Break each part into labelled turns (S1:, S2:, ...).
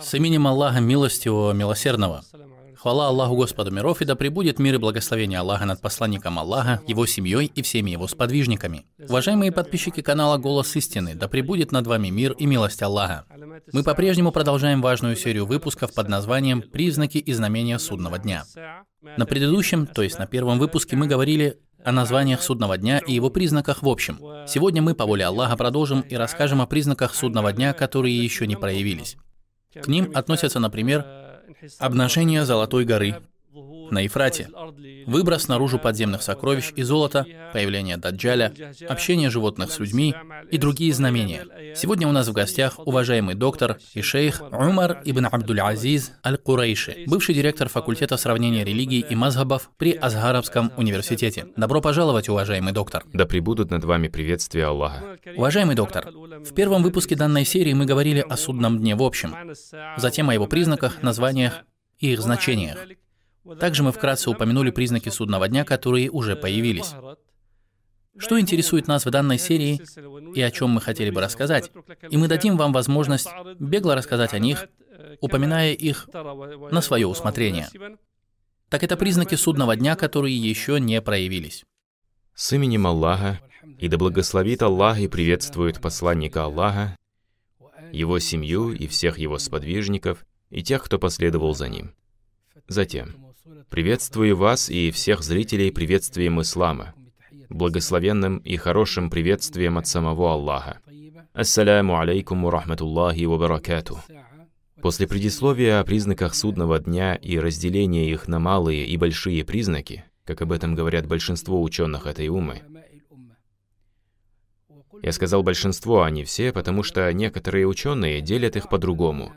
S1: С именем Аллаха Милостивого, Милосердного. Хвала Аллаху Господу миров, и да пребудет мир и благословение Аллаха над посланником Аллаха, его семьей и всеми его сподвижниками. Уважаемые подписчики канала «Голос истины», да пребудет над вами мир и милость Аллаха. Мы по-прежнему продолжаем важную серию выпусков под названием «Признаки и знамения судного дня». На предыдущем, то есть на первом выпуске, мы говорили о названиях судного дня и его признаках в общем. Сегодня мы, по воле Аллаха, продолжим и расскажем о признаках судного дня, которые еще не проявились. К ним относятся, например, обнажение Золотой горы, на Ефрате, выброс наружу подземных сокровищ и золота, появление Даджаля, общение животных с людьми и другие знамения. Сегодня у нас в гостях уважаемый доктор и шейх Умар ибн Абдуль-Азиз Аль-Курейши, бывший директор факультета сравнения религий и мазхабов при Азгаровском университете. Добро пожаловать, уважаемый доктор.
S2: Да пребудут над вами приветствия Аллаха.
S1: Уважаемый доктор, в первом выпуске данной серии мы говорили о судном дне в общем, затем о его признаках, названиях и их значениях. Также мы вкратце упомянули признаки судного дня, которые уже появились. Что интересует нас в данной серии и о чем мы хотели бы рассказать, и мы дадим вам возможность бегло рассказать о них, упоминая их на свое усмотрение. Так это признаки судного дня, которые еще не проявились.
S2: С именем Аллаха, и да благословит Аллах и приветствует посланника Аллаха, его семью и всех его сподвижников, и тех, кто последовал за ним. Затем, Приветствую вас и всех зрителей приветствием ислама, благословенным и хорошим приветствием от самого Аллаха. Ассаляму алейкум рахматуллахи ва баракату. После предисловия о признаках судного дня и разделения их на малые и большие признаки, как об этом говорят большинство ученых этой умы, я сказал большинство, а не все, потому что некоторые ученые делят их по-другому.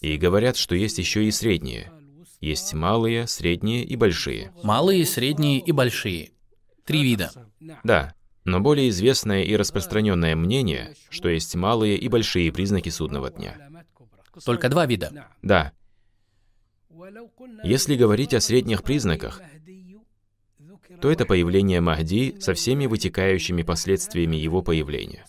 S2: И говорят, что есть еще и средние – есть малые, средние и большие.
S1: Малые, средние и большие. Три вида.
S2: Да, но более известное и распространенное мнение, что есть малые и большие признаки судного дня.
S1: Только два вида.
S2: Да. Если говорить о средних признаках, то это появление Махди со всеми вытекающими последствиями его появления.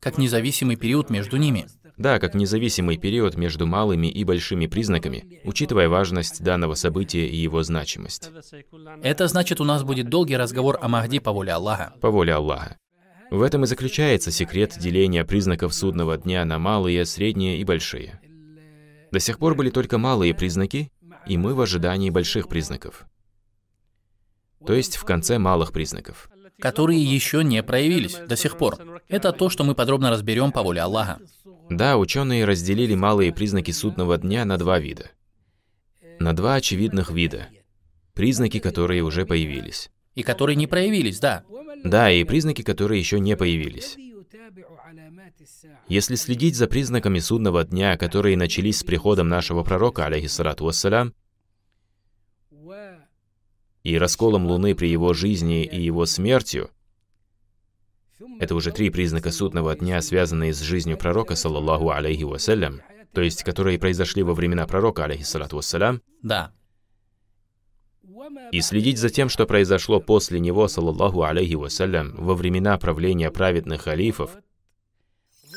S1: Как независимый период между ними.
S2: Да, как независимый период между малыми и большими признаками, учитывая важность данного события и его значимость.
S1: Это значит, у нас будет долгий разговор о Махди по воле Аллаха.
S2: По воле Аллаха. В этом и заключается секрет деления признаков судного дня на малые, средние и большие. До сих пор были только малые признаки, и мы в ожидании больших признаков. То есть в конце малых признаков.
S1: Которые еще не проявились до сих пор. Это то, что мы подробно разберем по воле Аллаха.
S2: Да, ученые разделили малые признаки судного дня на два вида. На два очевидных вида. Признаки, которые уже появились.
S1: И которые не проявились, да.
S2: Да, и признаки, которые еще не появились. Если следить за признаками судного дня, которые начались с приходом нашего пророка, алейхиссалату вассалям, и расколом Луны при его жизни и его смертью, это уже три признака судного дня, связанные с жизнью пророка, саллаллаху алейхи вассалям, то есть которые произошли во времена пророка, алейхиссалату вассалям.
S1: Да.
S2: И следить за тем, что произошло после него, саллаллаху алейхи вассалям, во времена правления праведных халифов,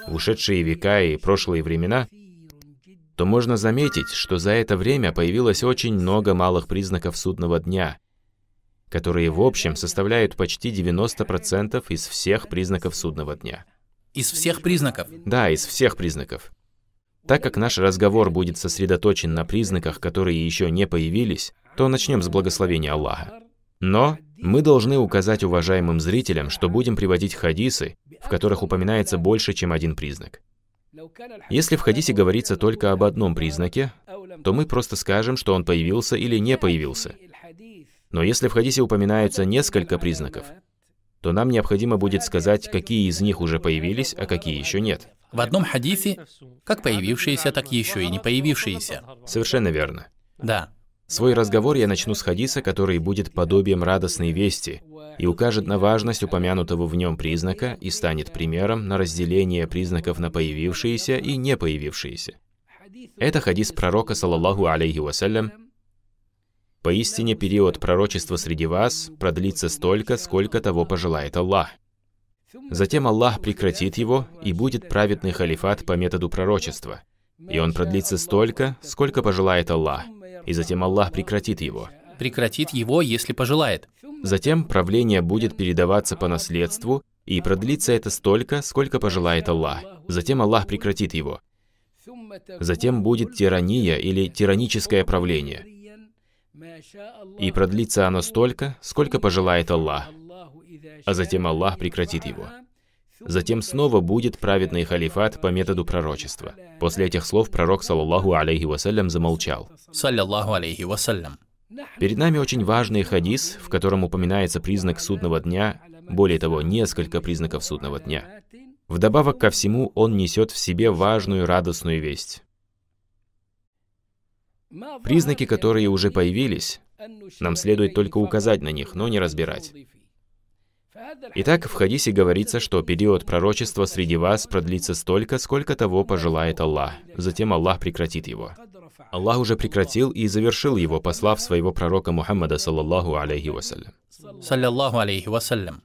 S2: в ушедшие века и прошлые времена, то можно заметить, что за это время появилось очень много малых признаков судного дня, которые в общем составляют почти 90% из всех признаков судного дня.
S1: Из всех признаков?
S2: Да, из всех признаков. Так как наш разговор будет сосредоточен на признаках, которые еще не появились, то начнем с благословения Аллаха. Но мы должны указать уважаемым зрителям, что будем приводить хадисы, в которых упоминается больше, чем один признак. Если в хадисе говорится только об одном признаке, то мы просто скажем, что он появился или не появился. Но если в хадисе упоминаются несколько признаков, то нам необходимо будет сказать, какие из них уже появились, а какие еще нет.
S1: В одном хадисе как появившиеся, так еще и не появившиеся.
S2: Совершенно верно.
S1: Да.
S2: Свой разговор я начну с хадиса, который будет подобием радостной вести и укажет на важность упомянутого в нем признака и станет примером на разделение признаков на появившиеся и не появившиеся. Это хадис пророка, саллаллаху алейхи вассалям, Поистине период пророчества среди вас продлится столько, сколько того пожелает Аллах. Затем Аллах прекратит его, и будет праведный халифат по методу пророчества. и он продлится столько, сколько пожелает Аллах, и затем Аллах прекратит его.
S1: Прекратит его, если пожелает.
S2: Затем правление будет передаваться по наследству, и продлится это столько, сколько пожелает Аллах. Затем Аллах прекратит его. Затем будет тирания или тираническое правление. И продлится оно столько, сколько пожелает Аллах. А затем Аллах прекратит его. Затем снова будет праведный халифат по методу пророчества. После этих слов пророк, саллаллаху алейхи вассалям, замолчал.
S1: Саллаллаху алейхи вассалям.
S2: Перед нами очень важный хадис, в котором упоминается признак судного дня, более того, несколько признаков судного дня. Вдобавок ко всему, он несет в себе важную радостную весть. Признаки, которые уже появились, нам следует только указать на них, но не разбирать. Итак, в хадисе говорится, что период пророчества среди вас продлится столько, сколько того пожелает Аллах. Затем Аллах прекратит его. Аллах уже прекратил и завершил его, послав своего пророка Мухаммада, саллаллаху алейхи вассалям.
S1: Саллаллаху алейхи вассалям.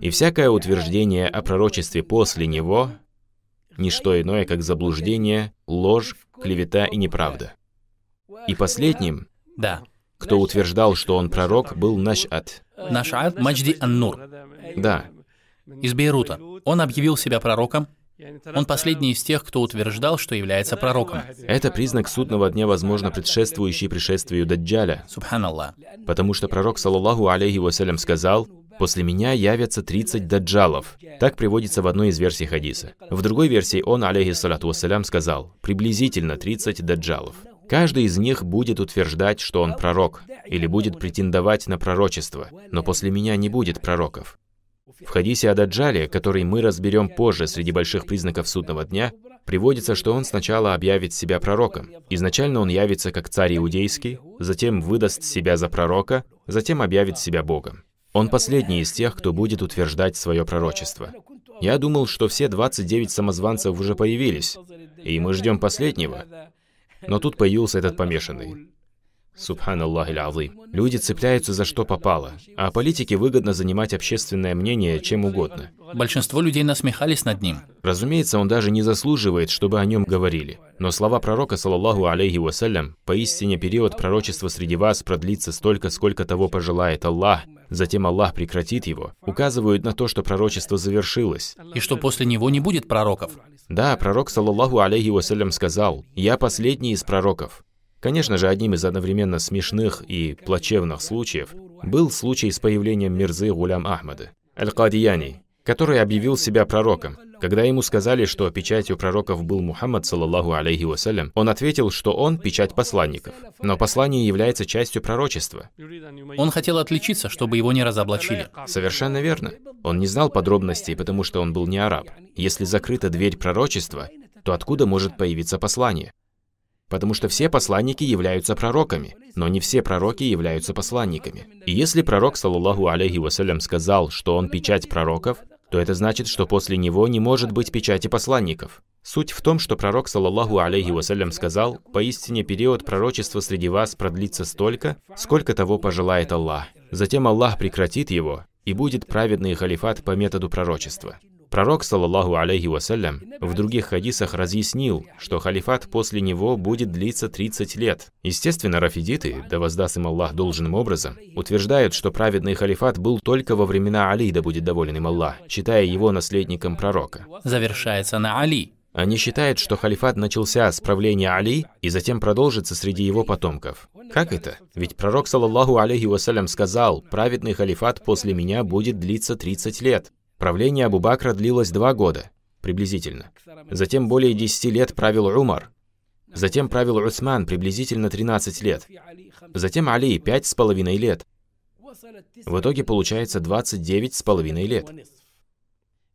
S2: И всякое утверждение о пророчестве после него – ничто иное, как заблуждение, ложь, клевета и неправда. И последним,
S1: Да.
S2: кто утверждал, что он пророк, был Наш'ат.
S1: Наш'ат Маджди Ан-Нур
S2: Да,
S1: из Бейрута. Он объявил себя пророком. Он последний из тех, кто утверждал, что является пророком.
S2: это признак судного дня, возможно, предшествующий пришествию Даджаля,
S1: Субханаллах.
S2: потому что пророк, саллаллаху алейхи вассалям, сказал, «После меня явятся 30 даджалов». Так приводится в одной из версий хадиса. В другой версии он, алейхи салату вассалям, сказал, «Приблизительно 30 даджалов». Каждый из них будет утверждать, что он пророк, или будет претендовать на пророчество, но после меня не будет пророков. В хадисе о Даджале, который мы разберем позже среди больших признаков судного дня, приводится, что он сначала объявит себя пророком. Изначально он явится как царь иудейский, затем выдаст себя за пророка, затем объявит себя Богом. Он последний из тех, кто будет утверждать свое пророчество. Я думал, что все 29 самозванцев уже появились, и мы ждем последнего. Но тут появился этот помешанный. Субханаллах азим. Люди цепляются за что попало, а политике выгодно занимать общественное мнение чем угодно.
S1: Большинство людей насмехались над ним.
S2: Разумеется, он даже не заслуживает, чтобы о нем говорили. Но слова пророка, саллаллаху алейхи вассалям, «Поистине период пророчества среди вас продлится столько, сколько того пожелает Аллах, затем Аллах прекратит его», указывают на то, что пророчество завершилось.
S1: И что после него не будет пророков.
S2: Да, пророк, саллаллаху алейхи вассалям, сказал, «Я последний из пророков». Конечно же, одним из одновременно смешных и плачевных случаев был случай с появлением Мирзы Гулям Ахмада, Аль-Кадияни, который объявил себя пророком. Когда ему сказали, что печатью пророков был Мухаммад, саллаллаху алейхи вассалям, он ответил, что он печать посланников. Но послание является частью пророчества.
S1: Он хотел отличиться, чтобы его не разоблачили.
S2: Совершенно верно. Он не знал подробностей, потому что он был не араб. Если закрыта дверь пророчества, то откуда может появиться послание? Потому что все посланники являются пророками, но не все пророки являются посланниками. И если пророк, саллаллаху алейхи вассалям, сказал, что он печать пророков, то это значит, что после него не может быть печати посланников. Суть в том, что пророк, саллаллаху алейхи вассалям, сказал, «Поистине период пророчества среди вас продлится столько, сколько того пожелает Аллах. Затем Аллах прекратит его, и будет праведный халифат по методу пророчества». Пророк, саллаллаху алейхи вассалям, в других хадисах разъяснил, что халифат после него будет длиться 30 лет. Естественно, рафидиты, да воздаст им Аллах должным образом, утверждают, что праведный халифат был только во времена Али, да будет доволен им Аллах, считая его наследником пророка.
S1: Завершается на Али.
S2: Они считают, что халифат начался с правления Али и затем продолжится среди его потомков. Как это? Ведь пророк, саллаллаху алейхи вассалям, сказал, праведный халифат после меня будет длиться 30 лет. Правление Абу Бакра длилось два года, приблизительно. Затем более 10 лет правил Умар. Затем правил Усман приблизительно 13 лет. Затем Али пять с половиной лет. В итоге получается 29 с половиной лет.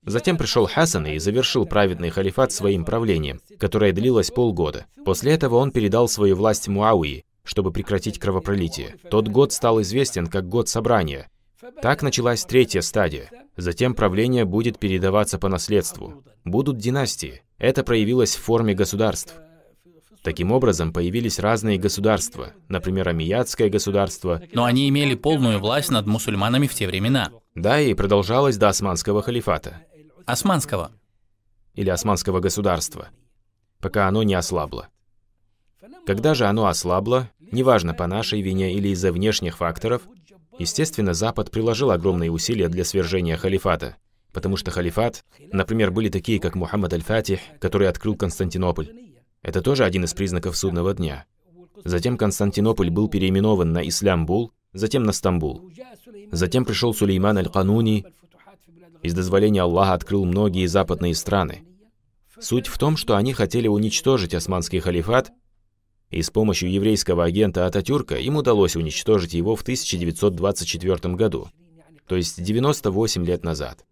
S2: Затем пришел Хасан и завершил праведный халифат своим правлением, которое длилось полгода. После этого он передал свою власть Муауи, чтобы прекратить кровопролитие. Тот год стал известен как год собрания. Так началась третья стадия. Затем правление будет передаваться по наследству. Будут династии. Это проявилось в форме государств. Таким образом, появились разные государства, например, Амиядское государство,
S1: Но они имели полную власть над мусульманами в те времена.
S2: да, и продолжалось до Османского халифата,
S1: Османского.
S2: или Османского государства. пока оно не ослабло. Когда же оно ослабло, неважно по нашей вине или из-за внешних факторов, естественно, Запад приложил огромные усилия для свержения халифата, потому что халифат, например, были такие, как Мухаммад Аль-Фатих, который открыл Константинополь. Это тоже один из признаков судного дня. Затем Константинополь был переименован на Ислямбул, затем на Стамбул. Затем пришел Сулейман Аль-Кануни, из дозволения Аллаха открыл многие западные страны. Суть в том, что они хотели уничтожить османский халифат, и с помощью еврейского агента Ататюрка им удалось уничтожить его в 1924 году, то есть 98 лет назад.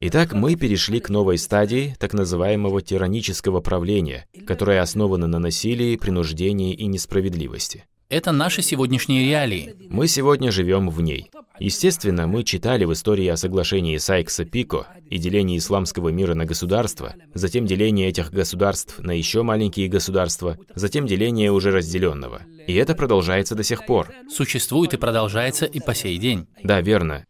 S2: Итак, мы перешли к новой стадии так называемого тиранического правления, которое основано на насилии, принуждении и несправедливости.
S1: Это наши сегодняшние реалии.
S2: Мы сегодня живем в ней. Естественно, мы читали в истории о соглашении Сайкса-Пико и делении исламского мира на государства, затем деление этих государств на еще маленькие государства, затем деление уже разделенного. И это продолжается до сих пор.
S1: Существует и продолжается и по сей день.
S2: Да, верно.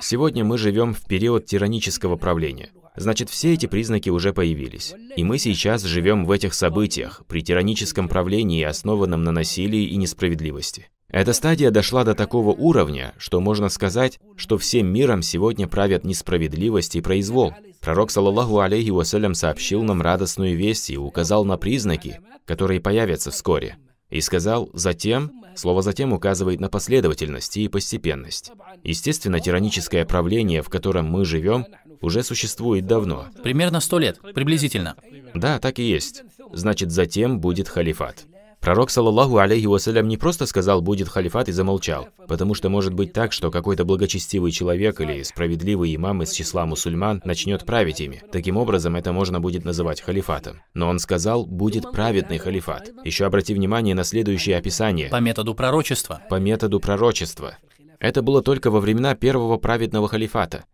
S2: Сегодня мы живем в период тиранического правления. Значит, все эти признаки уже появились. И мы сейчас живем в этих событиях, при тираническом правлении, основанном на насилии и несправедливости. Эта стадия дошла до такого уровня, что можно сказать, что всем миром сегодня правят несправедливость и произвол. Пророк, саллаллаху алейхи вассалям, сообщил нам радостную весть и указал на признаки, которые появятся вскоре. И сказал «затем», слово «затем» указывает на последовательность и постепенность. Естественно, тираническое правление, в котором мы живем, уже существует давно.
S1: Примерно сто лет, приблизительно.
S2: Да, так и есть. Значит, затем будет халифат. Пророк, саллаллаху алейхи вассалям, не просто сказал «будет халифат» и замолчал, потому что может быть так, что какой-то благочестивый человек или справедливый имам из числа мусульман начнет править ими. Таким образом, это можно будет называть халифатом. Но он сказал «будет праведный халифат». Еще обрати внимание на следующее описание.
S1: По методу пророчества.
S2: По методу пророчества. Это было только во времена первого праведного халифата.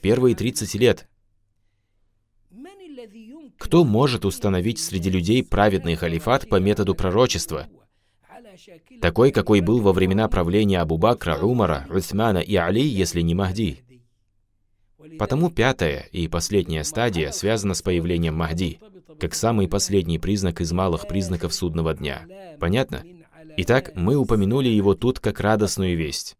S2: Первые 30 лет кто может установить среди людей праведный халифат по методу пророчества, такой, какой был во времена правления Абу Бакра, Умара, Усмана и Али, если не Махди? Потому пятая и последняя стадия связана с появлением Махди, как самый последний признак из малых признаков судного дня. Понятно? Итак, мы упомянули его тут как радостную весть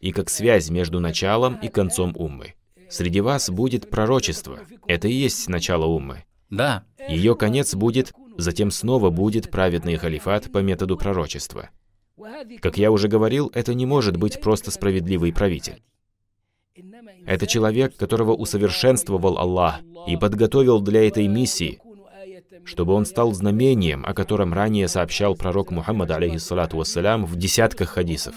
S2: и как связь между началом и концом уммы. Среди вас будет пророчество. Это и есть начало уммы.
S1: Да.
S2: Ее конец будет, затем снова будет праведный халифат по методу пророчества. Как я уже говорил, это не может быть просто справедливый правитель. Это человек, которого усовершенствовал Аллах и подготовил для этой миссии, чтобы он стал знамением, о котором ранее сообщал пророк Мухаммад, алейхиссалату вассалям, в десятках хадисов,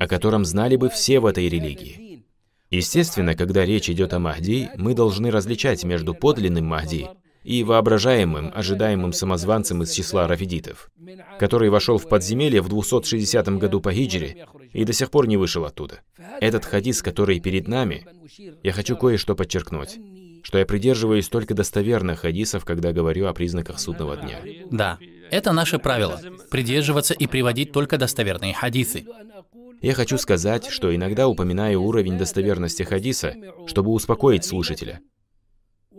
S2: о котором знали бы все в этой религии. Естественно, когда речь идет о Махди, мы должны различать между подлинным Махди и воображаемым, ожидаемым самозванцем из числа рафидитов, который вошел в подземелье в 260 году по хиджре и до сих пор не вышел оттуда. Этот хадис, который перед нами, я хочу кое-что подчеркнуть, что я придерживаюсь только достоверных хадисов, когда говорю о признаках судного дня.
S1: Да, это наше правило – придерживаться и приводить только достоверные хадисы.
S2: Я хочу сказать, что иногда упоминаю уровень достоверности хадиса, чтобы успокоить слушателя.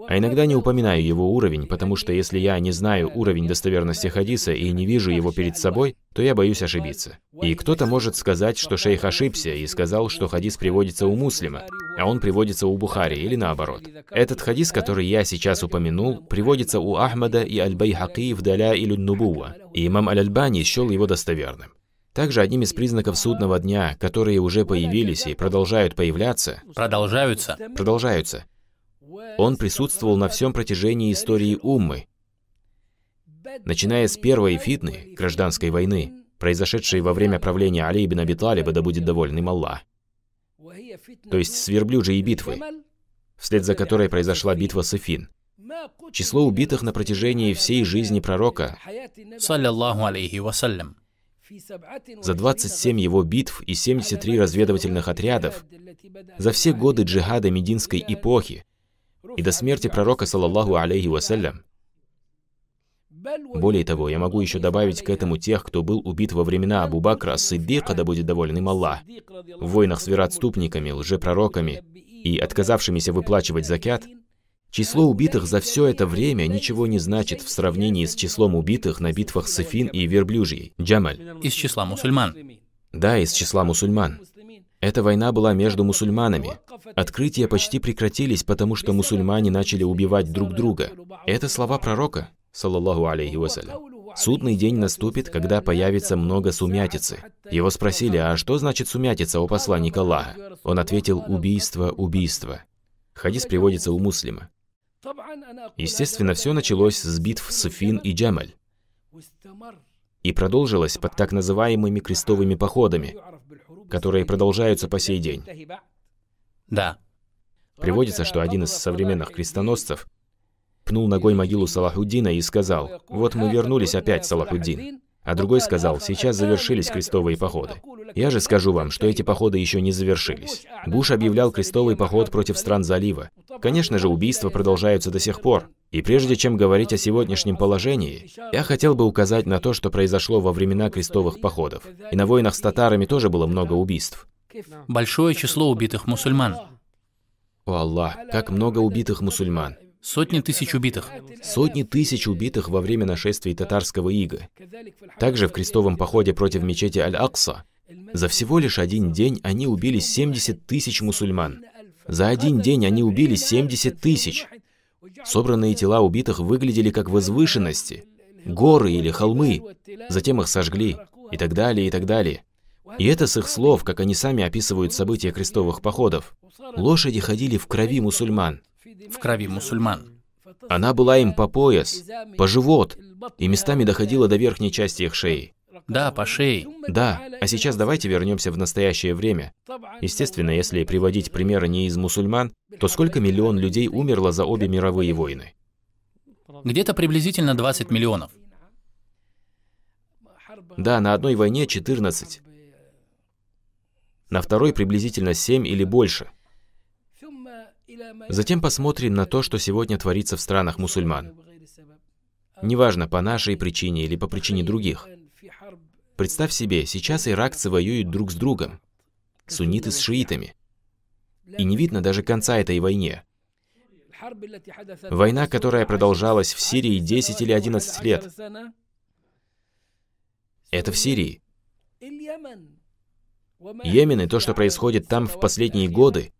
S2: А иногда не упоминаю его уровень, потому что если я не знаю уровень достоверности хадиса и не вижу его перед собой, то я боюсь ошибиться. И кто-то может сказать, что шейх ошибся и сказал, что хадис приводится у муслима, а он приводится у Бухари или наоборот. Этот хадис, который я сейчас упомянул, приводится у Ахмада и Аль-Байхаки в Даля или Нубуа, и имам Аль-Альбани счел его достоверным. Также одним из признаков судного дня, которые уже появились и продолжают появляться,
S1: продолжаются,
S2: продолжаются. Он присутствовал на всем протяжении истории Уммы, начиная с первой фитны, гражданской войны, произошедшей во время правления Али ибн Аби Талиба, да будет доволен им Аллах. То есть с верблюжьей битвы, вслед за которой произошла битва Сафин. Число убитых на протяжении всей жизни пророка,
S1: саллиллаху алейхи вассалям,
S2: за 27 его битв и 73 разведывательных отрядов, за все годы джихада Мединской эпохи и до смерти пророка, саллаллаху алейхи вассалям. Более того, я могу еще добавить к этому тех, кто был убит во времена Абу Бакра, Сиддиқа, да будет доволен им Аллах, в войнах с вероотступниками, лжепророками и отказавшимися выплачивать закят, Число убитых за все это время ничего не значит в сравнении с числом убитых на битвах Сафин и Верблюжьей, Джамаль.
S1: Из числа мусульман.
S2: Да, из числа мусульман. Эта война была между мусульманами. Открытия почти прекратились, потому что мусульмане начали убивать друг друга. Это слова пророка, саллаллаху алейхи вассалям. Судный день наступит, когда появится много сумятицы. Его спросили, а что значит сумятица у посланника Аллаха? Он ответил, убийство, убийство. Хадис приводится у муслима. Естественно, все началось с битв Суфин и Джамаль и продолжилось под так называемыми крестовыми походами, которые продолжаются по сей день.
S1: Да.
S2: Приводится, что один из современных крестоносцев пнул ногой могилу Салахуддина и сказал, «Вот мы вернулись опять, Салахуддин». А другой сказал, «Сейчас завершились крестовые походы». Я же скажу вам, что эти походы еще не завершились. Буш объявлял крестовый поход против стран залива. Конечно же, убийства продолжаются до сих пор. И прежде чем говорить о сегодняшнем положении, я хотел бы указать на то, что произошло во времена крестовых походов. И на войнах с татарами тоже было много убийств.
S1: Большое число убитых мусульман.
S2: О Аллах, как много убитых мусульман.
S1: Сотни тысяч убитых.
S2: Сотни тысяч убитых во время нашествий татарского ига. Также в крестовом походе против мечети Аль-Акса за всего лишь один день они убили 70 тысяч мусульман. За один день они убили 70 тысяч. Собранные тела убитых выглядели как возвышенности, горы или холмы. Затем их сожгли, и так далее, и так далее. И это с их слов, как они сами описывают события крестовых походов. Лошади ходили в крови мусульман
S1: в крови мусульман.
S2: Она была им по пояс, по живот, и местами доходила до верхней части их шеи.
S1: Да, по шее.
S2: Да, а сейчас давайте вернемся в настоящее время. Естественно, если приводить примеры не из мусульман, то сколько миллион людей умерло за обе мировые войны?
S1: Где-то приблизительно 20 миллионов.
S2: Да, на одной войне 14. На второй приблизительно 7 или больше. Затем посмотрим на то, что сегодня творится в странах мусульман. Неважно, по нашей причине или по причине других. Представь себе, сейчас иракцы воюют друг с другом. Сунниты с шиитами. И не видно даже конца этой войне. Война, которая продолжалась в Сирии 10 или 11 лет. Это в Сирии. Йемен и то, что происходит там в последние годы,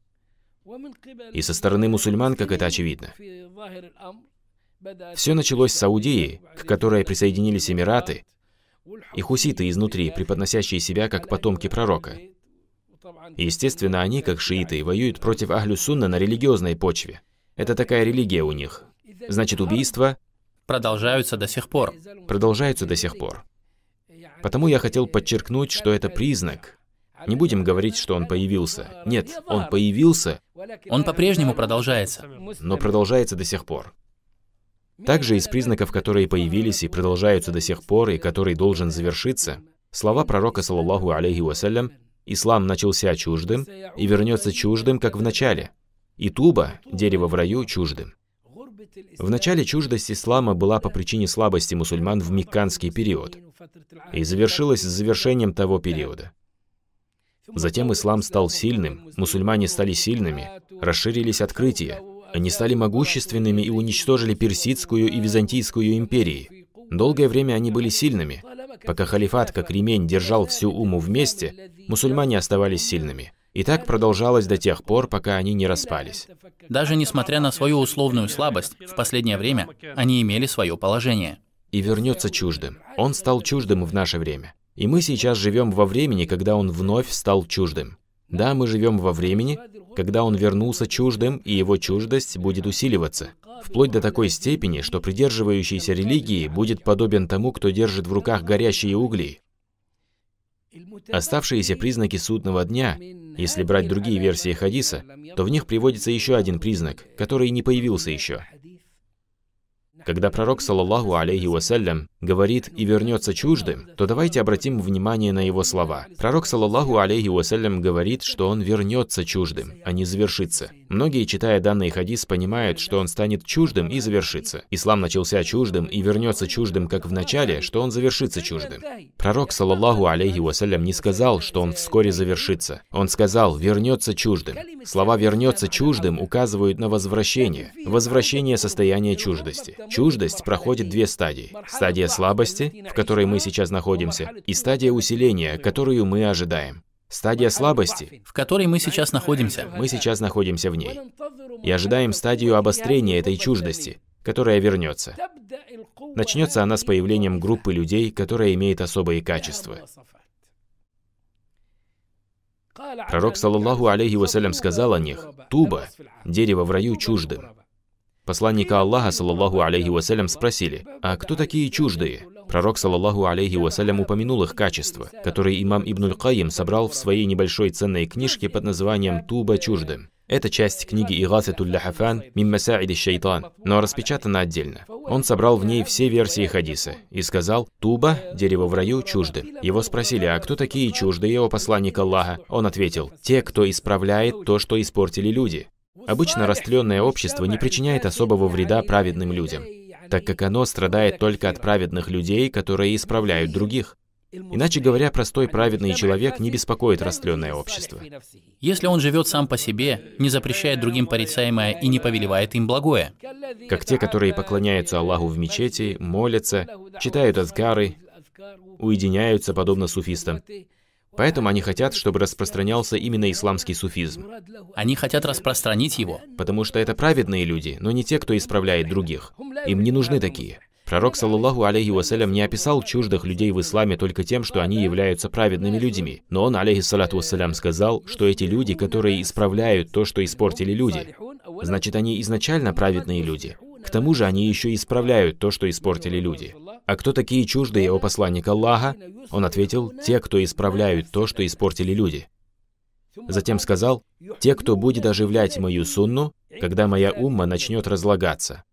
S2: и со стороны мусульман, как это очевидно. Все началось с Саудии, к которой присоединились Эмираты, и хуситы изнутри, преподносящие себя как потомки пророка. Естественно, они, как шииты, воюют против Ахлю-Сунна на религиозной почве. Это такая религия у них. Значит, убийства
S1: продолжаются до сих пор.
S2: Продолжаются до сих пор. Потому я хотел подчеркнуть, что это признак, не будем говорить, что он появился. Нет, он появился.
S1: Он по-прежнему продолжается.
S2: Но продолжается до сих пор. Также из признаков, которые появились и продолжаются до сих пор, и который должен завершиться, слова пророка, саллаллаху алейхи вассалям, «Ислам начался чуждым и вернется чуждым, как в начале». И туба, дерево в раю, чуждым. В начале чуждость ислама была по причине слабости мусульман в мекканский период и завершилась с завершением того периода. Затем ислам стал сильным, мусульмане стали сильными, расширились открытия. Они стали могущественными и уничтожили Персидскую и Византийскую империи. Долгое время они были сильными. Пока халифат, как ремень, держал всю уму вместе, мусульмане оставались сильными. И так продолжалось до тех пор, пока они не распались.
S1: Даже несмотря на свою условную слабость, в последнее время они имели свое положение.
S2: И вернется чуждым. Он стал чуждым в наше время. И мы сейчас живем во времени, когда он вновь стал чуждым. Да, мы живем во времени, когда он вернулся чуждым, и его чуждость будет усиливаться, вплоть до такой степени, что придерживающийся религии будет подобен тому, кто держит в руках горящие угли. Оставшиеся признаки судного дня, если брать другие версии хадиса, то в них приводится еще один признак, который не появился еще. Когда пророк, саллаллаху алейхи вассалям, говорит «и вернется чуждым», то давайте обратим внимание на его слова. Пророк, саллаллаху алейхи вассалям, говорит, что он вернется чуждым, а не завершится. Многие, читая данный хадис, понимают, что он станет чуждым и завершится. Ислам начался чуждым и вернется чуждым, как в начале, что он завершится чуждым. Пророк, саллаллаху алейхи вассалям, не сказал, что он вскоре завершится. Он сказал «вернется чуждым». Слова «вернется чуждым» указывают на возвращение. Возвращение состояния чуждости. Чуждость проходит две стадии. Стадия слабости, в которой мы сейчас находимся, и стадия усиления, которую мы ожидаем. Стадия слабости,
S1: в которой мы сейчас находимся.
S2: Мы сейчас находимся в ней. И ожидаем стадию обострения этой чуждости, которая вернется. Начнется она с появлением группы людей, которая имеет особые качества. Пророк, саллаллаху алейхи вассалям, сказал о них, «Туба, дерево в раю чуждым». Посланника Аллаха, саллаллаху алейхи вассалям, спросили, «А кто такие чуждые?» Пророк, саллаллаху алейхи вассалям, упомянул их качества, которые имам Ибн Каим собрал в своей небольшой ценной книжке под названием «Туба чуждым». Это часть книги Игасатуль Ляхафан Мим Масаиди Шайтан, но распечатана отдельно. Он собрал в ней все версии хадиса и сказал, «Туба, дерево в раю, чужды». Его спросили, а кто такие чуждые, о посланник Аллаха? Он ответил, «Те, кто исправляет то, что испортили люди». Обычно растленное общество не причиняет особого вреда праведным людям, так как оно страдает только от праведных людей, которые исправляют других. Иначе говоря, простой праведный человек не беспокоит растленное общество.
S1: Если он живет сам по себе, не запрещает другим порицаемое и не повелевает им благое.
S2: Как те, которые поклоняются Аллаху в мечети, молятся, читают азкары, уединяются, подобно суфистам. Поэтому они хотят, чтобы распространялся именно исламский суфизм.
S1: Они хотят распространить его.
S2: Потому что это праведные люди, но не те, кто исправляет других. Им не нужны такие. Пророк, саллаллаху алейхи вассалям, не описал чуждых людей в исламе только тем, что они являются праведными людьми. Но он, алейхиссалату вассалям, сказал, что эти люди, которые исправляют то, что испортили люди, значит, они изначально праведные люди. К тому же они еще исправляют то, что испортили люди. А кто такие чуждые, о посланник Аллаха? Он ответил, те, кто исправляют то, что испортили люди. Затем сказал, те, кто будет оживлять мою сунну, когда моя умма начнет разлагаться.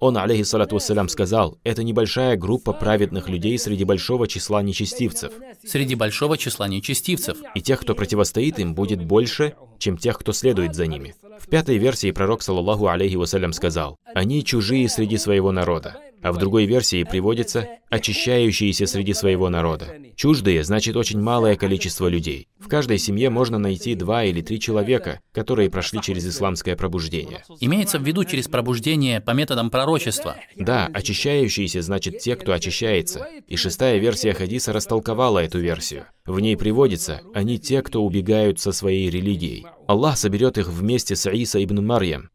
S2: Он, алейхиссалату вассалям, сказал, это небольшая группа праведных людей среди большого числа нечестивцев.
S1: Среди большого числа нечестивцев.
S2: И тех, кто противостоит им, будет больше, чем тех, кто следует за ними. В пятой версии пророк, саллаллаху алейхи вассалям, сказал, они чужие среди своего народа. А в другой версии приводится «очищающиеся среди своего народа». Чуждые значит очень малое количество людей. В каждой семье можно найти два или три человека, которые прошли через исламское пробуждение.
S1: Имеется в виду через пробуждение по методам пророчества.
S2: Да, очищающиеся значит те, кто очищается. И шестая версия хадиса растолковала эту версию. В ней приводится «они те, кто убегают со своей религией». Аллах соберет их вместе с Иса ибн Марьям,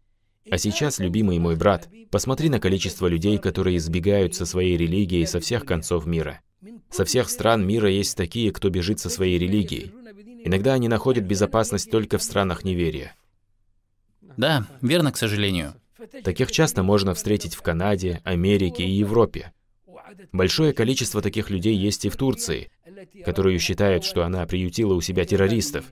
S2: а сейчас, любимый мой брат, посмотри на количество людей, которые избегают со своей религией со всех концов мира. Со всех стран мира есть такие, кто бежит со своей религией. Иногда они находят безопасность только в странах неверия.
S1: Да, верно, к сожалению.
S2: Таких часто можно встретить в Канаде, Америке и Европе. Большое количество таких людей есть и в Турции, которую считают, что она приютила у себя террористов.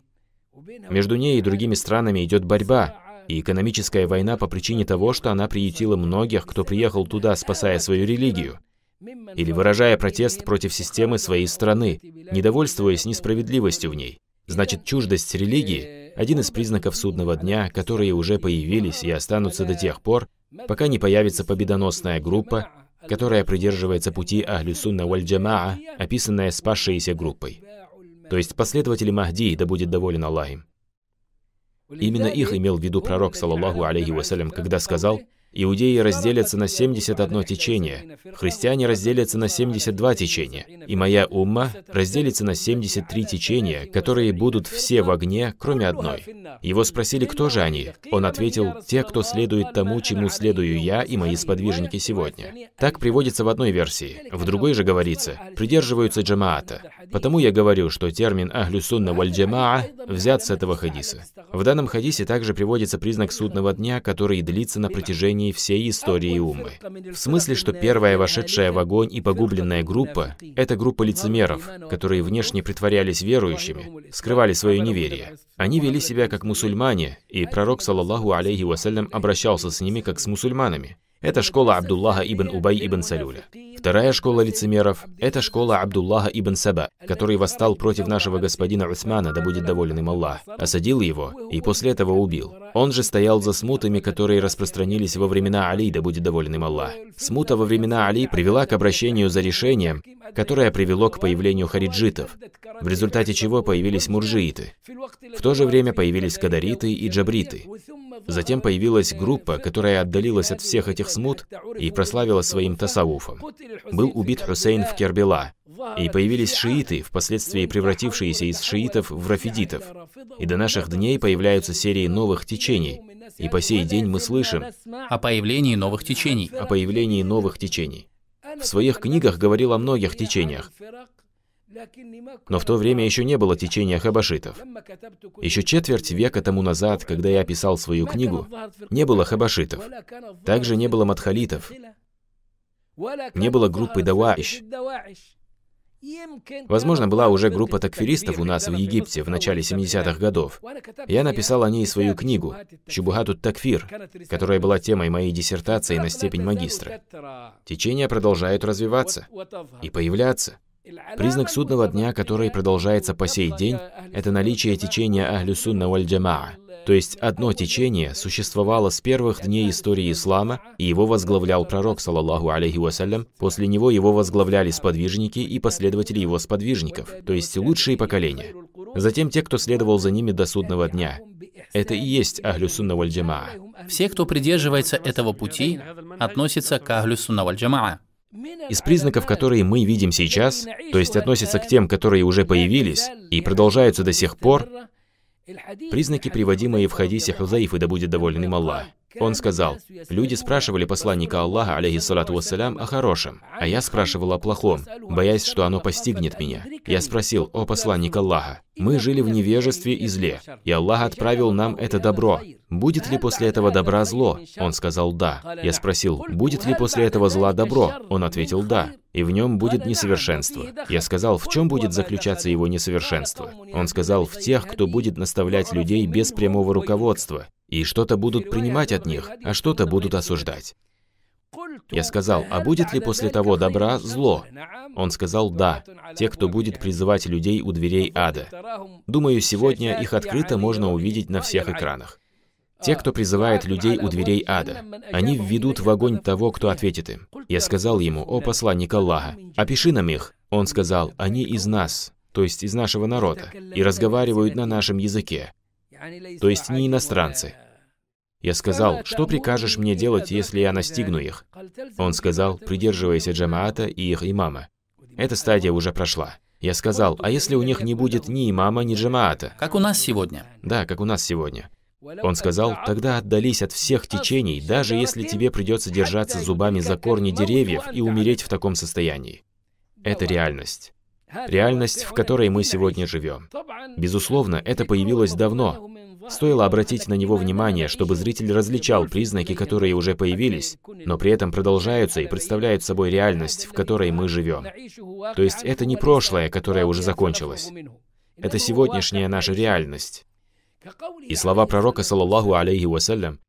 S2: Между ней и другими странами идет борьба, и экономическая война по причине того, что она приютила многих, кто приехал туда, спасая свою религию, или выражая протест против системы своей страны, недовольствуясь несправедливостью в ней. Значит, чуждость религии – один из признаков судного дня, которые уже появились и останутся до тех пор, пока не появится победоносная группа, которая придерживается пути Ахлю Сунна Валь Джамаа, описанная спасшейся группой. То есть последователи Махди, да будет доволен Аллах им. Именно их имел в виду пророк, саллаллаху алейхи вассалям, когда сказал, Иудеи разделятся на 71 течение, христиане разделятся на 72 течения, и моя умма разделится на 73 течения, которые будут все в огне, кроме одной. Его спросили, кто же они? Он ответил, те, кто следует тому, чему следую я и мои сподвижники сегодня. Так приводится в одной версии. В другой же говорится, придерживаются джамаата. Потому я говорю, что термин «ахлю сунна валь джамаа» взят с этого хадиса. В данном хадисе также приводится признак судного дня, который длится на протяжении протяжении всей истории Уммы. В смысле, что первая вошедшая в огонь и погубленная группа — это группа лицемеров, которые внешне притворялись верующими, скрывали свое неверие. Они вели себя как мусульмане, и пророк, саллаллаху алейхи вассалям, обращался с ними как с мусульманами. Это школа Абдуллаха ибн Убай ибн Салюля. Вторая школа лицемеров – это школа Абдуллаха ибн Саба, который восстал против нашего господина Усмана, да будет доволен им Аллах, осадил его и после этого убил. Он же стоял за смутами, которые распространились во времена Али, да будет доволен им Аллах. Смута во времена Али привела к обращению за решением, которое привело к появлению хариджитов, в результате чего появились муржииты. В то же время появились кадариты и джабриты. Затем появилась группа, которая отдалилась от всех этих смут и прославилась своим тасауфом. Был убит Хусейн в Кербела, и появились шииты, впоследствии превратившиеся из шиитов в рафидитов. И до наших дней появляются серии новых течений, и по сей день мы слышим
S1: о появлении новых течений.
S2: О появлении новых течений. В своих книгах говорил о многих течениях, но в то время еще не было течения хабашитов. Еще четверть века тому назад, когда я писал свою книгу, не было хабашитов. Также не было мадхалитов. Не было группы Даваиш. Возможно, была уже группа такфиристов у нас в Египте в начале 70-х годов. Я написал о ней свою книгу «Шубухатут такфир», которая была темой моей диссертации на степень магистра. Течения продолжают развиваться и появляться. Признак судного дня, который продолжается по сей день, это наличие течения Ахлю Сунна валь Джамаа. То есть одно течение существовало с первых дней истории ислама, и его возглавлял пророк, саллаллаху алейхи вассалям. После него его возглавляли сподвижники и последователи его сподвижников, то есть лучшие поколения. Затем те, кто следовал за ними до судного дня. Это и есть Ахлю Сунна валь Джамаа.
S1: Все, кто придерживается этого пути, относятся к Ахлю Сунна валь Джамаа.
S2: Из признаков, которые мы видим сейчас, то есть относятся к тем, которые уже появились и продолжаются до сих пор, признаки, приводимые в хадисе Хузаифы, да будет доволен им Аллах. Он сказал, люди спрашивали посланника Аллаха, алейхиссалату вассалям, о хорошем, а я спрашивал о плохом, боясь, что оно постигнет меня. Я спросил, о посланник Аллаха, мы жили в невежестве и зле, и Аллах отправил нам это добро. Будет ли после этого добра зло? Он сказал «да». Я спросил, будет ли после этого зла добро? Он ответил «да». И в нем будет несовершенство. Я сказал, в чем будет заключаться его несовершенство? Он сказал, в тех, кто будет наставлять людей без прямого руководства, и что-то будут принимать от них, а что-то будут осуждать. Я сказал, а будет ли после того добра зло? Он сказал, да, те, кто будет призывать людей у дверей ада. Думаю, сегодня их открыто можно увидеть на всех экранах. Те, кто призывает людей у дверей ада, они введут в огонь того, кто ответит им. Я сказал ему, о посланник Аллаха, опиши нам их. Он сказал, они из нас, то есть из нашего народа, и разговаривают на нашем языке то есть не иностранцы. Я сказал, что прикажешь мне делать, если я настигну их? Он сказал, придерживайся джамаата и их имама. Эта стадия уже прошла. Я сказал, а если у них не будет ни имама, ни джамаата?
S1: Как у нас сегодня.
S2: Да, как у нас сегодня. Он сказал, тогда отдались от всех течений, даже если тебе придется держаться зубами за корни деревьев и умереть в таком состоянии. Это реальность. Реальность, в которой мы сегодня живем. Безусловно, это появилось давно, Стоило обратить на него внимание, чтобы зритель различал признаки, которые уже появились, но при этом продолжаются и представляют собой реальность, в которой мы живем. То есть это не прошлое, которое уже закончилось. Это сегодняшняя наша реальность. И слова пророка, саллаллаху алейхи вассалям,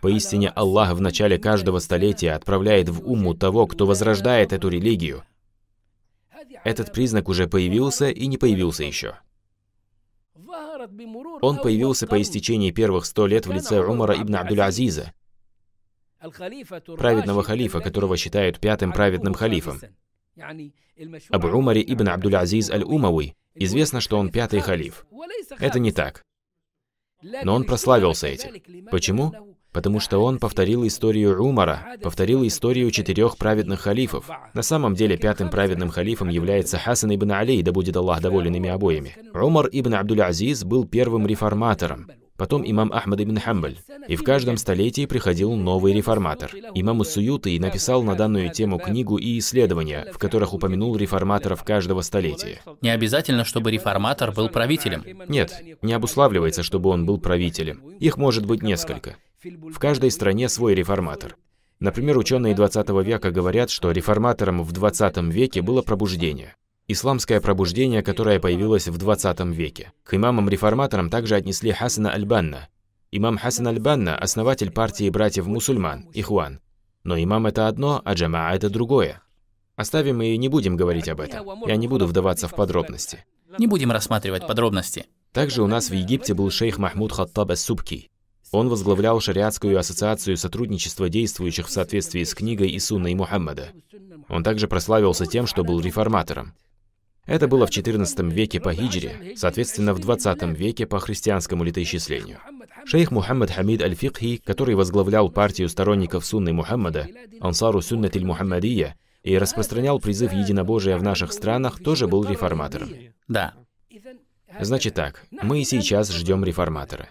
S2: Поистине Аллах в начале каждого столетия отправляет в уму того, кто возрождает эту религию. Этот признак уже появился и не появился еще. Он появился по истечении первых сто лет в лице Умара ибн Абдуль-Азиза, праведного халифа, которого считают пятым праведным халифом. Об Умаре ибн Абдуль-Азиз аль-Умави известно, что он пятый халиф. Это не так. Но он прославился этим. Почему? Потому что он повторил историю Умара, повторил историю четырех праведных халифов. На самом деле, пятым праведным халифом является Хасан ибн Али, да будет Аллах доволен ими обоими. Умар ибн Абдуль-Азиз был первым реформатором потом имам Ахмад ибн Хамбаль. И в каждом столетии приходил новый реформатор. Имам Суюты написал на данную тему книгу и исследования, в которых упомянул реформаторов каждого столетия.
S1: Не обязательно, чтобы реформатор был правителем.
S2: Нет, не обуславливается, чтобы он был правителем. Их может быть несколько. В каждой стране свой реформатор. Например, ученые 20 века говорят, что реформатором в 20 веке было пробуждение. Исламское пробуждение, которое появилось в 20 веке. К имамам-реформаторам также отнесли Хасана Аль-Банна. Имам Хасан Аль-Банна – основатель партии братьев-мусульман, Ихуан. Но имам – это одно, а джамаа – это другое. Оставим и не будем говорить об этом. Я не буду вдаваться в подробности.
S1: Не будем рассматривать подробности.
S2: Также у нас в Египте был шейх Махмуд Хаттаб Ас-Субки. Он возглавлял шариатскую ассоциацию сотрудничества действующих в соответствии с книгой и сунной Мухаммада. Он также прославился тем, что был реформатором. Это было в XIV веке по хиджре, соответственно, в XX веке по христианскому летоисчислению. Шейх Мухаммад Хамид Аль-Фикхи, который возглавлял партию сторонников сунны Мухаммада, Ансару Суннатиль Мухаммадия, и распространял призыв единобожия в наших странах, тоже был реформатором.
S1: Да.
S2: Значит так, мы и сейчас ждем реформатора.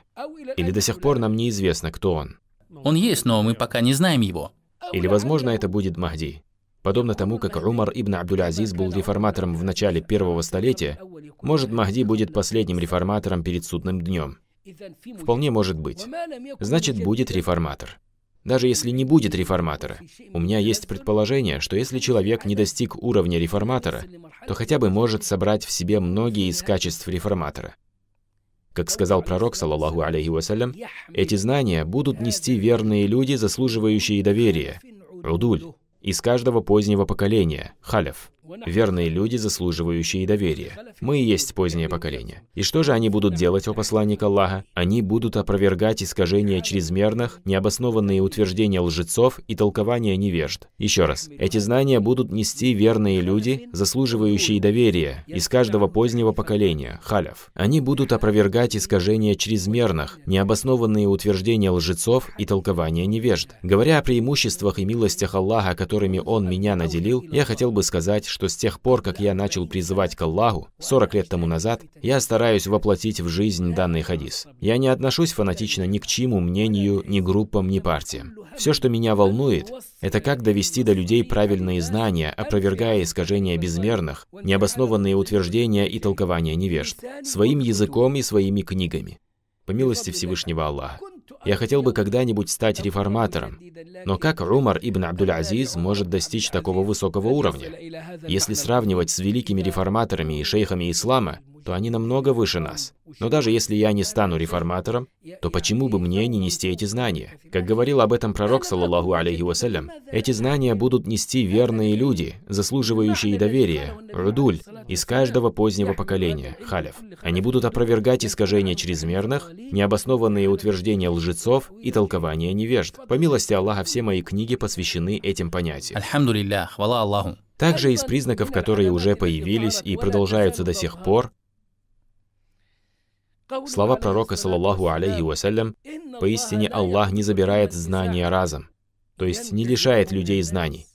S2: Или до сих пор нам неизвестно, кто он.
S1: Он есть, но мы пока не знаем его.
S2: Или, возможно, это будет Махди. Подобно тому, как Умар ибн Абдуль-Азиз был реформатором в начале первого столетия, может, Махди будет последним реформатором перед судным днем. Вполне может быть. Значит, будет реформатор. Даже если не будет реформатора, у меня есть предположение, что если человек не достиг уровня реформатора, то хотя бы может собрать в себе многие из качеств реформатора. Как сказал пророк, саллаллаху алейхи вассалям, эти знания будут нести верные люди, заслуживающие доверия, удуль, из каждого позднего поколения, халяф. Верные люди, заслуживающие доверия. Мы и есть позднее поколение. И что же они будут делать, о посланник Аллаха? Они будут опровергать искажения чрезмерных, необоснованные утверждения лжецов и толкования невежд. Еще раз, эти знания будут нести верные люди, заслуживающие доверия, из каждого позднего поколения, халяв. Они будут опровергать искажения чрезмерных, необоснованные утверждения лжецов и толкования невежд. Говоря о преимуществах и милостях Аллаха, которыми Он меня наделил, я хотел бы сказать, что с тех пор, как я начал призывать к Аллаху, 40 лет тому назад, я стараюсь воплотить в жизнь данный хадис. Я не отношусь фанатично ни к чьему мнению, ни группам, ни партиям. Все, что меня волнует, это как довести до людей правильные знания, опровергая искажения безмерных, необоснованные утверждения и толкования невежд, своим языком и своими книгами. По милости Всевышнего Аллаха. Я хотел бы когда-нибудь стать реформатором. Но как Умар ибн Абдуль-Азиз может достичь такого высокого уровня? Если сравнивать с великими реформаторами и шейхами ислама, то они намного выше нас. Но даже если я не стану реформатором, то почему бы мне не нести эти знания? Как говорил об этом пророк, саллаллаху алейхи вассалям, эти знания будут нести верные люди, заслуживающие доверия, рудуль, из каждого позднего поколения, халяв. Они будут опровергать искажения чрезмерных, необоснованные утверждения лжецов и толкования невежд. По милости Аллаха, все мои книги посвящены этим понятиям. Также из признаков, которые уже появились и продолжаются до сих пор, Слова пророка, саллаллаху алейхи вассалям, «Поистине Аллах не забирает знания разом», то есть не лишает людей знаний,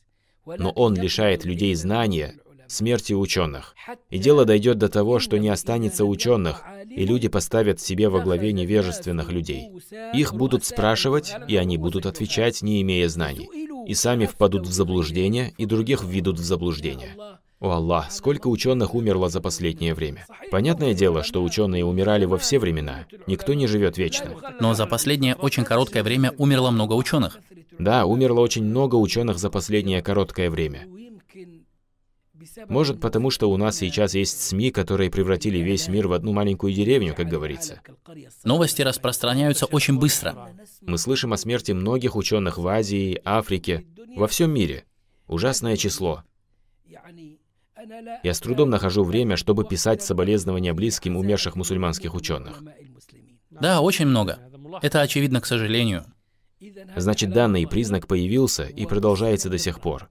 S2: но Он лишает людей знания смерти ученых. И дело дойдет до того, что не останется ученых, и люди поставят себе во главе невежественных людей. Их будут спрашивать, и они будут отвечать, не имея знаний. И сами впадут в заблуждение, и других введут в заблуждение. О Аллах, сколько ученых умерло за последнее время. Понятное дело, что ученые умирали во все времена. Никто не живет вечно.
S1: Но за последнее очень короткое время умерло много ученых.
S2: Да, умерло очень много ученых за последнее короткое время. Может, потому что у нас сейчас есть СМИ, которые превратили весь мир в одну маленькую деревню, как говорится.
S1: Новости распространяются очень быстро.
S2: Мы слышим о смерти многих ученых в Азии, Африке, во всем мире. Ужасное число. Я с трудом нахожу время, чтобы писать соболезнования близким умерших мусульманских ученых.
S1: Да, очень много. Это очевидно, к сожалению.
S2: Значит, данный признак появился и продолжается до сих пор.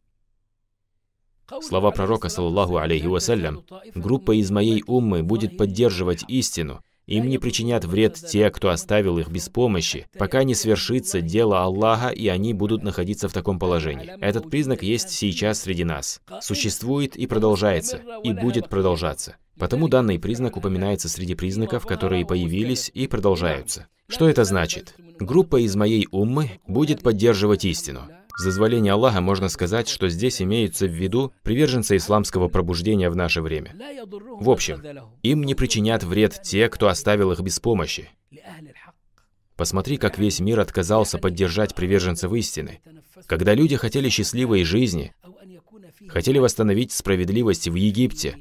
S2: Слова пророка, саллаллаху алейхи вассалям, «Группа из моей уммы будет поддерживать истину, им не причинят вред те, кто оставил их без помощи, пока не свершится дело Аллаха, и они будут находиться в таком положении. Этот признак есть сейчас среди нас. Существует и продолжается, и будет продолжаться. Потому данный признак упоминается среди признаков, которые появились и продолжаются. Что это значит? Группа из моей уммы будет поддерживать истину. С дозволения Аллаха можно сказать, что здесь имеются в виду приверженцы исламского пробуждения в наше время. В общем, им не причинят вред те, кто оставил их без помощи, Посмотри, как весь мир отказался поддержать приверженцев истины. Когда люди хотели счастливой жизни, хотели восстановить справедливость в Египте,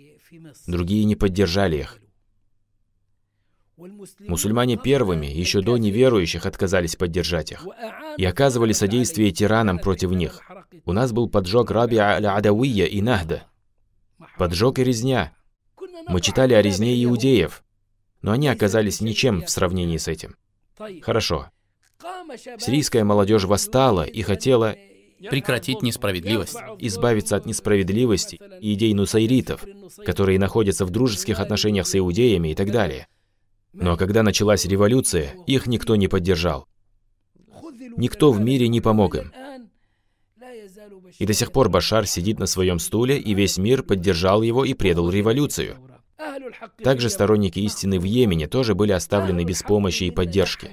S2: другие не поддержали их. Мусульмане первыми, еще до неверующих, отказались поддержать их и оказывали содействие тиранам против них. У нас был поджог Раби Аль-Адавия и Нахда. Поджог и резня. Мы читали о резне иудеев, но они оказались ничем в сравнении с этим. Хорошо. Сирийская молодежь восстала и хотела
S1: прекратить несправедливость,
S2: избавиться от несправедливости и идей нусайритов, которые находятся в дружеских отношениях с иудеями и так далее. Но когда началась революция, их никто не поддержал. Никто в мире не помог им. И до сих пор Башар сидит на своем стуле, и весь мир поддержал его и предал революцию. Также сторонники истины в Йемене тоже были оставлены без помощи и поддержки.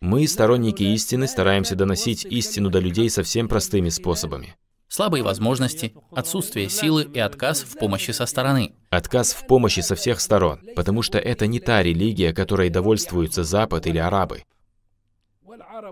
S2: Мы, сторонники истины, стараемся доносить истину до людей совсем простыми способами.
S1: Слабые возможности, отсутствие силы и отказ в помощи со стороны.
S2: Отказ в помощи со всех сторон, потому что это не та религия, которой довольствуются Запад или арабы.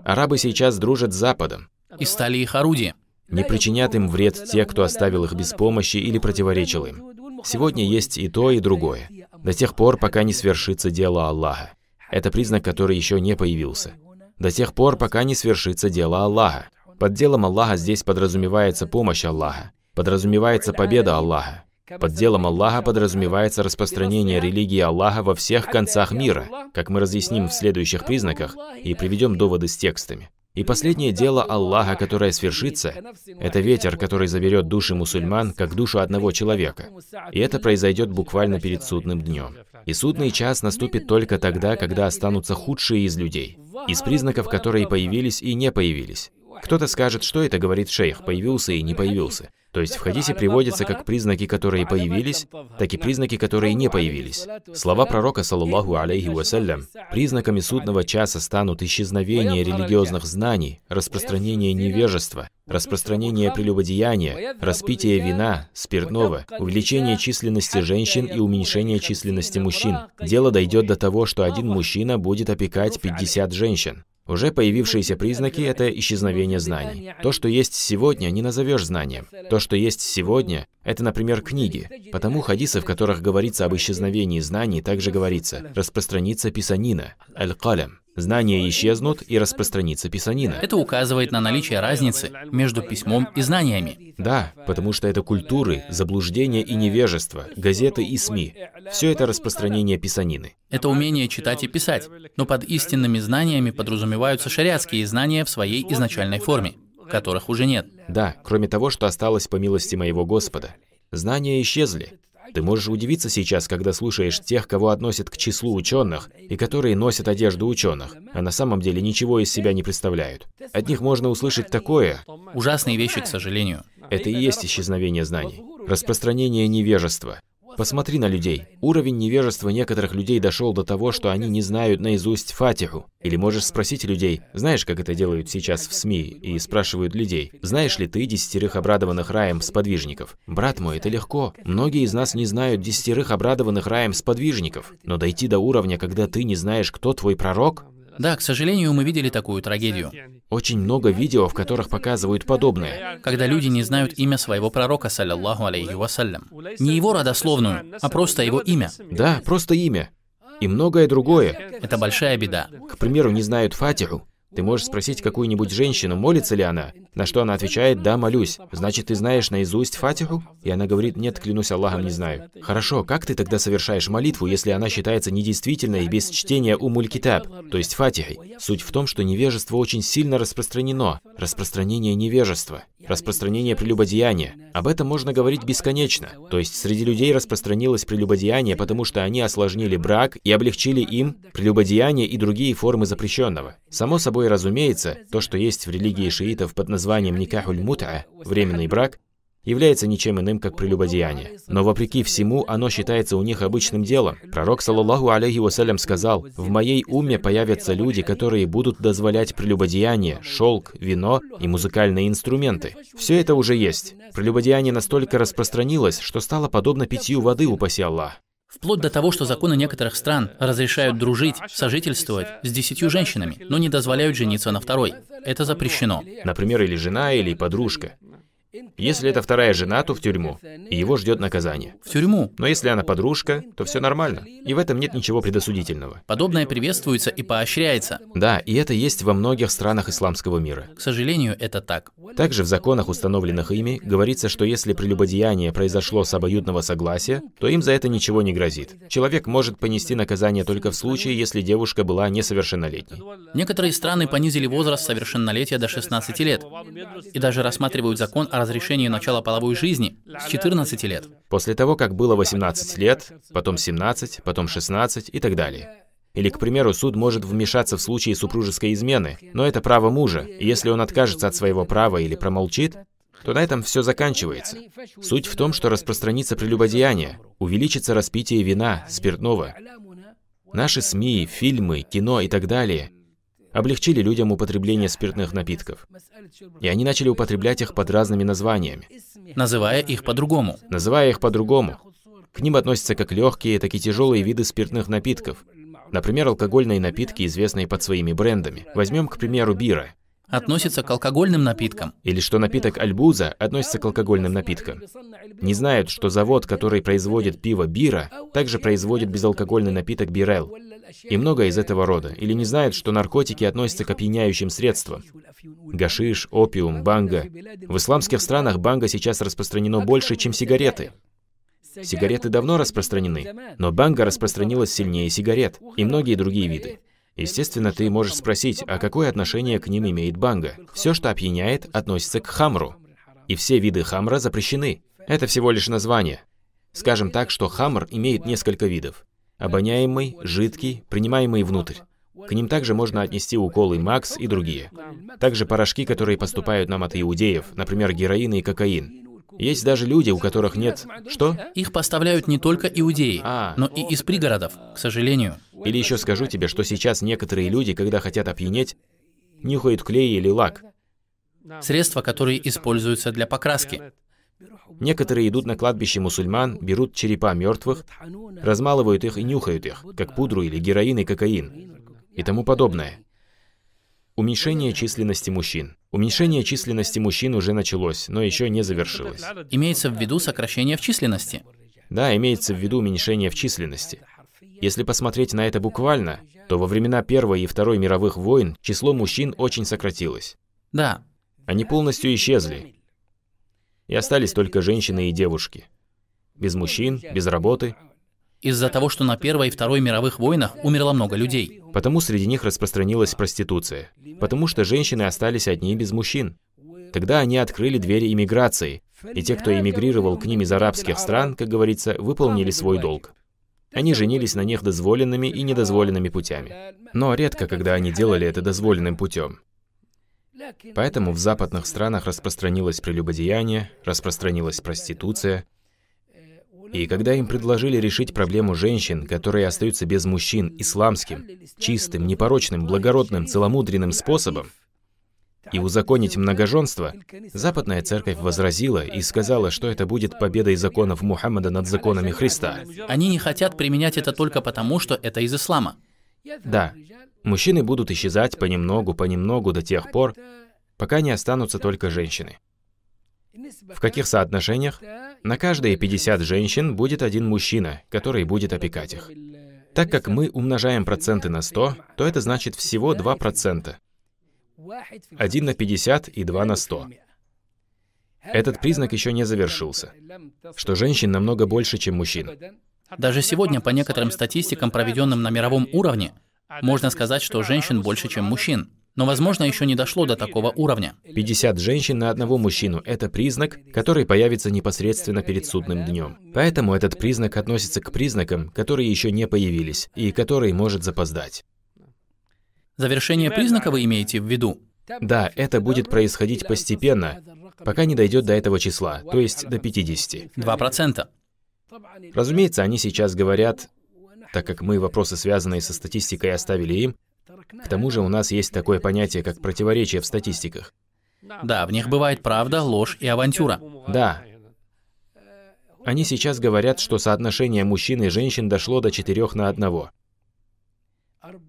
S2: Арабы сейчас дружат с Западом.
S1: И стали их орудием.
S2: Не причинят им вред те, кто оставил их без помощи или противоречил им. Сегодня есть и то, и другое. До тех пор, пока не свершится дело Аллаха. Это признак, который еще не появился. До тех пор, пока не свершится дело Аллаха. Под делом Аллаха здесь подразумевается помощь Аллаха. Подразумевается победа Аллаха. Под делом Аллаха подразумевается распространение религии Аллаха во всех концах мира, как мы разъясним в следующих признаках и приведем доводы с текстами. И последнее дело Аллаха, которое свершится, это ветер, который заберет души мусульман, как душу одного человека. И это произойдет буквально перед судным днем. И судный час наступит только тогда, когда останутся худшие из людей, из признаков, которые появились и не появились. Кто-то скажет, что это говорит шейх, появился и не появился. То есть в хадисе приводятся как признаки, которые появились, так и признаки, которые не появились. Слова пророка, саллаллаху алейхи вассалям, признаками судного часа станут исчезновение религиозных знаний, распространение невежества, распространение прелюбодеяния, распитие вина, спиртного, увеличение численности женщин и уменьшение численности мужчин. Дело дойдет до того, что один мужчина будет опекать 50 женщин. Уже появившиеся признаки – это исчезновение знаний. То, что есть сегодня, не назовешь знанием. То, что есть сегодня, это, например, книги. Потому хадисы, в которых говорится об исчезновении знаний, также говорится «распространится писанина» – «аль-калям». Знания исчезнут и распространится писанина.
S1: Это указывает на наличие разницы между письмом и знаниями.
S2: Да, потому что это культуры, заблуждения и невежество, газеты и СМИ. Все это распространение писанины.
S1: Это умение читать и писать, но под истинными знаниями подразумеваются шариатские знания в своей изначальной форме, которых уже нет.
S2: Да, кроме того, что осталось по милости моего Господа. Знания исчезли, ты можешь удивиться сейчас, когда слушаешь тех, кого относят к числу ученых, и которые носят одежду ученых, а на самом деле ничего из себя не представляют. От них можно услышать такое.
S1: Ужасные вещи, к сожалению.
S2: Это и есть исчезновение знаний. Распространение невежества. Посмотри на людей. Уровень невежества некоторых людей дошел до того, что они не знают наизусть Фатиху. Или можешь спросить людей, знаешь, как это делают сейчас в СМИ, и спрашивают людей, знаешь ли ты десятерых обрадованных раем сподвижников? Брат мой, это легко. Многие из нас не знают десятерых обрадованных раем сподвижников. Но дойти до уровня, когда ты не знаешь, кто твой пророк,
S1: да, к сожалению, мы видели такую трагедию.
S2: Очень много видео, в которых показывают подобное.
S1: Когда люди не знают имя своего пророка, саллиллаху алейхи вассалям. Не его родословную, а просто его имя.
S2: Да, просто имя. И многое другое.
S1: Это большая беда.
S2: К примеру, не знают Фатиху. Ты можешь спросить какую-нибудь женщину, молится ли она, на что она отвечает «да, молюсь». Значит, ты знаешь наизусть Фатиху? И она говорит «нет, клянусь Аллахом, не знаю». Хорошо, как ты тогда совершаешь молитву, если она считается недействительной без чтения Умуль-Китаб, то есть Фатихой? Суть в том, что невежество очень сильно распространено. Распространение невежества. Распространение прелюбодеяния. Об этом можно говорить бесконечно. То есть среди людей распространилось прелюбодеяние, потому что они осложнили брак и облегчили им прелюбодеяние и другие формы запрещенного. Само собой разумеется, то, что есть в религии шиитов под названием никахуль мут'a, временный брак, является ничем иным, как прелюбодеяние. Но вопреки всему, оно считается у них обычным делом. Пророк, саллаллаху алейхи вассалям, сказал, «В моей уме появятся люди, которые будут дозволять прелюбодеяние, шелк, вино и музыкальные инструменты». Все это уже есть. Прелюбодеяние настолько распространилось, что стало подобно питью воды, упаси Аллах.
S1: Вплоть до того, что законы некоторых стран разрешают дружить, сожительствовать с десятью женщинами, но не дозволяют жениться на второй. Это запрещено.
S2: Например, или жена, или подружка. Если это вторая жена, то в тюрьму, и его ждет наказание.
S1: В тюрьму.
S2: Но если она подружка, то все нормально, и в этом нет ничего предосудительного.
S1: Подобное приветствуется и поощряется.
S2: Да, и это есть во многих странах исламского мира.
S1: К сожалению, это так.
S2: Также в законах, установленных ими, говорится, что если прелюбодеяние произошло с обоюдного согласия, то им за это ничего не грозит. Человек может понести наказание только в случае, если девушка была несовершеннолетней.
S1: Некоторые страны понизили возраст совершеннолетия до 16 лет и даже рассматривают закон о разрешении начала половой жизни с 14 лет.
S2: После того, как было 18 лет, потом 17, потом 16 и так далее. Или, к примеру, суд может вмешаться в случае супружеской измены, но это право мужа, и если он откажется от своего права или промолчит, то на этом все заканчивается. Суть в том, что распространится прелюбодеяние, увеличится распитие вина, спиртного. Наши СМИ, фильмы, кино и так далее облегчили людям употребление спиртных напитков. И они начали употреблять их под разными названиями.
S1: Называя их по-другому.
S2: Называя их по-другому. К ним относятся как легкие, так и тяжелые виды спиртных напитков. Например, алкогольные напитки, известные под своими брендами. Возьмем, к примеру, бира.
S1: Относится к алкогольным напиткам.
S2: Или что напиток альбуза относится к алкогольным напиткам. Не знают, что завод, который производит пиво бира, также производит безалкогольный напиток бирел. И многое из этого рода. Или не знают, что наркотики относятся к опьяняющим средствам. Гашиш, опиум, банга. В исламских странах банга сейчас распространено больше, чем сигареты. Сигареты давно распространены, но банга распространилась сильнее сигарет и многие другие виды. Естественно, ты можешь спросить, а какое отношение к ним имеет банга? Все, что опьяняет, относится к хамру. И все виды хамра запрещены. Это всего лишь название. Скажем так, что хамр имеет несколько видов. Обоняемый, жидкий, принимаемый внутрь. К ним также можно отнести уколы МАКС и другие. Также порошки, которые поступают нам от иудеев, например, героин и кокаин. Есть даже люди, у которых нет... Что?
S1: Их поставляют не только иудеи,
S2: А.
S1: но и из пригородов, к сожалению.
S2: Или еще скажу тебе, что сейчас некоторые люди, когда хотят опьянеть, нюхают клей или лак.
S1: Средства, которые используются для покраски.
S2: Некоторые идут на кладбище мусульман, берут черепа мертвых, размалывают их и нюхают их, как пудру или героин и кокаин и тому подобное. Уменьшение численности мужчин. Уменьшение численности мужчин уже началось, но еще не завершилось.
S1: Имеется в виду сокращение в численности.
S2: Да, имеется в виду уменьшение в численности. Если посмотреть на это буквально, то во времена Первой и Второй мировых войн число мужчин очень сократилось.
S1: Да,
S2: Они полностью исчезли. И остались только женщины и девушки. Без мужчин, без работы.
S1: из-за того, что на Первой и Второй мировых войнах умерло много людей.
S2: Потому среди них распространилась проституция. Потому что женщины остались одни без мужчин. Тогда они открыли двери иммиграции, и те, кто эмигрировал к ним из арабских стран, как говорится, выполнили свой долг. Они женились на них дозволенными и недозволенными путями. Но редко, когда они делали это дозволенным путем. Поэтому в западных странах распространилось прелюбодеяние, распространилась проституция. И когда им предложили решить проблему женщин, которые остаются без мужчин исламским, чистым, непорочным, благородным, целомудренным способом, и узаконить многоженство, Западная Церковь возразила и сказала, что это будет победой законов Мухаммада над законами Христа.
S1: Они не хотят применять это только потому, что это из ислама.
S2: Да, мужчины будут исчезать понемногу, понемногу до тех пор, пока не останутся только женщины. В каких соотношениях? На каждые 50 женщин будет один мужчина, который будет опекать их. Так как мы умножаем проценты на 100, то это значит всего 2%. 1 на 50 и 2 на 100. Этот признак еще не завершился, что женщин намного больше, чем мужчин.
S1: Даже сегодня, по некоторым статистикам, проведенным на мировом уровне, можно сказать, что женщин больше, чем мужчин. Но, возможно, еще не дошло до такого уровня.
S2: 50 женщин на одного мужчину – это признак, который появится непосредственно перед судным днем. Поэтому этот признак относится к признакам, которые еще не появились, и который может запоздать.
S1: Завершение признака вы имеете в виду?
S2: Да, это будет происходить постепенно, пока не дойдет до этого числа, то есть до 50.
S1: 2%.
S2: Разумеется, они сейчас говорят, так как мы вопросы, связанные со статистикой, оставили им, к тому же у нас есть такое понятие, как противоречие в статистиках.
S1: Да, в них бывает правда, ложь и авантюра.
S2: Да. Они сейчас говорят, что соотношение мужчин и женщин дошло до четырех на одного.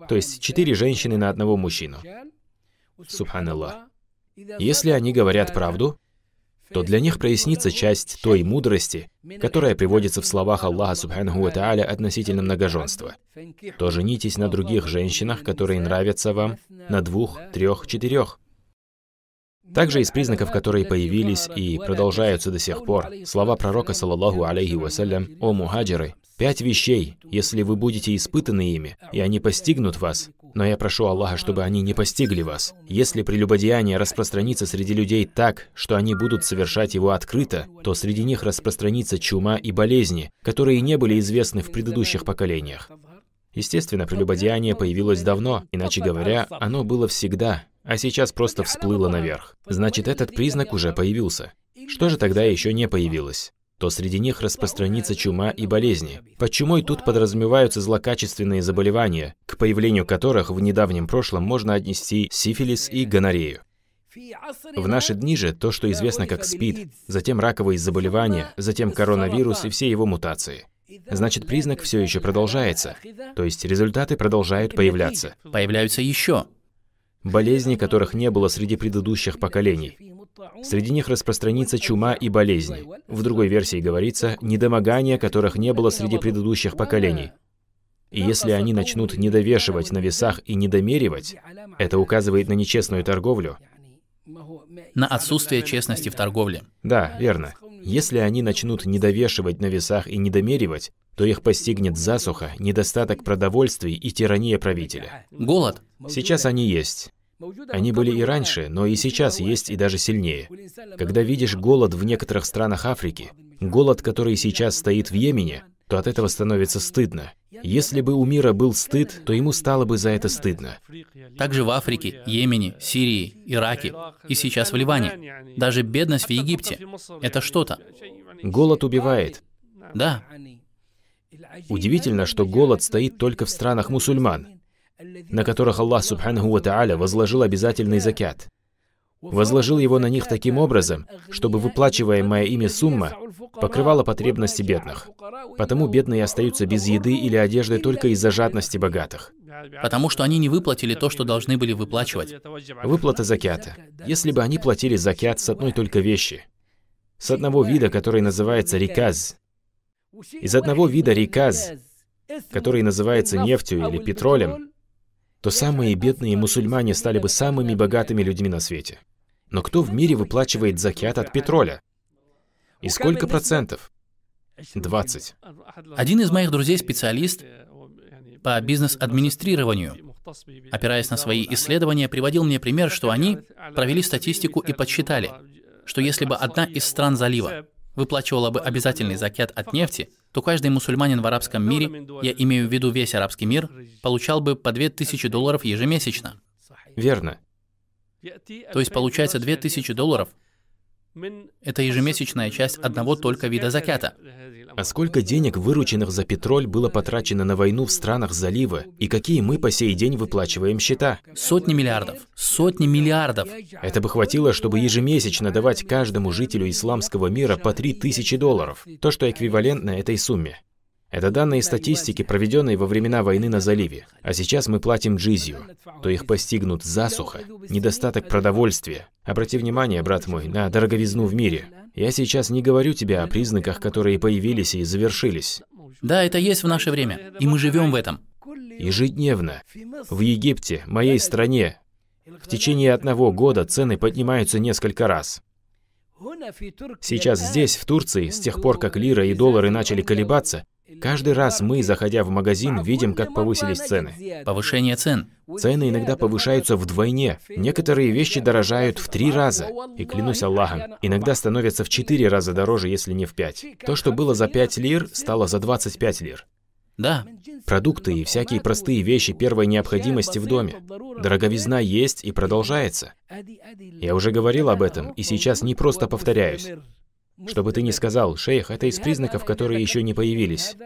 S2: То есть четыре женщины на одного мужчину. Субханаллах. Если они говорят правду, то для них прояснится часть той мудрости, которая приводится в словах Аллаха Субханаху Тааля относительно многоженства. То женитесь на других женщинах, которые нравятся вам, на двух, трех, четырех. Также из признаков, которые появились и продолжаются до сих пор, слова пророка, саллаллаху алейхи вассалям, «О мухаджиры, пять вещей, если вы будете испытаны ими, и они постигнут вас, но я прошу Аллаха, чтобы они не постигли вас. Если прелюбодеяние распространится среди людей так, что они будут совершать его открыто, то среди них распространится чума и болезни, которые не были известны в предыдущих поколениях. Естественно, прелюбодеяние появилось давно, иначе говоря, оно было всегда, а сейчас просто всплыло наверх. Значит, этот признак уже появился. Что же тогда еще не появилось? То среди них распространится чума и болезни. Под чумой тут подразумеваются злокачественные заболевания, к появлению которых в недавнем прошлом можно отнести сифилис и гонорею. В наши дни же то, что известно как СПИД, затем раковые заболевания, затем коронавирус и все его мутации. Значит, признак все еще продолжается, то есть результаты продолжают появляться.
S1: Появляются еще.
S2: Болезни, которых не было среди предыдущих поколений. Среди них распространится чума и болезни. В другой версии говорится, недомогания, которых не было среди предыдущих поколений. И если они начнут недовешивать на весах и недомеривать, это указывает на нечестную торговлю.
S1: На отсутствие честности в торговле.
S2: Да, верно. Если они начнут недовешивать на весах и недомеривать, то их постигнет засуха, недостаток продовольствий и тирания правителя.
S1: Голод.
S2: Сейчас они есть. Они были и раньше, но и сейчас есть и даже сильнее. Когда видишь голод в некоторых странах Африки, голод, который сейчас стоит в Йемене, то от этого становится стыдно. Если бы у мира был стыд, то ему стало бы за это стыдно.
S1: Также в Африке, Йемене, Сирии, Ираке и сейчас в Ливане. Даже бедность в Египте – это что-то.
S2: Голод убивает.
S1: Да.
S2: Удивительно, что голод стоит только в странах мусульман на которых Аллах Субханаху Ва Тааля возложил обязательный закят. Возложил его на них таким образом, чтобы выплачиваемая ими сумма покрывала потребности бедных. Потому бедные остаются без еды или одежды только из-за жадности богатых.
S1: Потому что они не выплатили то, что должны были выплачивать.
S2: Выплата закята. Если бы они платили закят с одной только вещи, с одного вида, который называется риказ, из одного вида риказ, который называется нефтью или петролем, то самые бедные мусульмане стали бы самыми богатыми людьми на свете. Но кто в мире выплачивает закят от петроля? И сколько процентов? 20.
S1: Один из моих друзей специалист по бизнес-администрированию. Опираясь на свои исследования, приводил мне пример, что они провели статистику и подсчитали, что если бы одна из стран залива выплачивала бы обязательный закят от нефти, то каждый мусульманин в арабском мире, я имею в виду весь арабский мир, получал бы по 2000 долларов ежемесячно.
S2: Верно.
S1: То есть получается 2000 долларов. Это ежемесячная часть одного только вида закята.
S2: А сколько денег, вырученных за петроль, было потрачено на войну в странах залива, и какие мы по сей день выплачиваем счета?
S1: Сотни миллиардов. Сотни миллиардов.
S2: Это бы хватило, чтобы ежемесячно давать каждому жителю исламского мира по 3000 долларов, то, что эквивалентно этой сумме. Это данные статистики, проведенные во времена войны на заливе. А сейчас мы платим джизью. То их постигнут засуха, недостаток продовольствия. Обрати внимание, брат мой, на дороговизну в мире. Я сейчас не говорю тебе о признаках, которые появились и завершились.
S1: Да, это есть в наше время, и мы живем в этом.
S2: Ежедневно. В Египте, моей стране, в течение одного года цены поднимаются несколько раз. Сейчас здесь, в Турции, с тех пор, как лира и доллары начали колебаться, Каждый раз мы, заходя в магазин, видим, как повысились цены.
S1: Повышение цен.
S2: Цены иногда повышаются вдвойне. Некоторые вещи дорожают в три раза. И клянусь Аллахом, иногда становятся в четыре раза дороже, если не в пять. То, что было за пять лир, стало за 25 лир.
S1: Да.
S2: Продукты и всякие простые вещи первой необходимости в доме. Дороговизна есть и продолжается. Я уже говорил об этом, и сейчас не просто повторяюсь. Чтобы ты не сказал, шейх, это из признаков, которые еще не появились.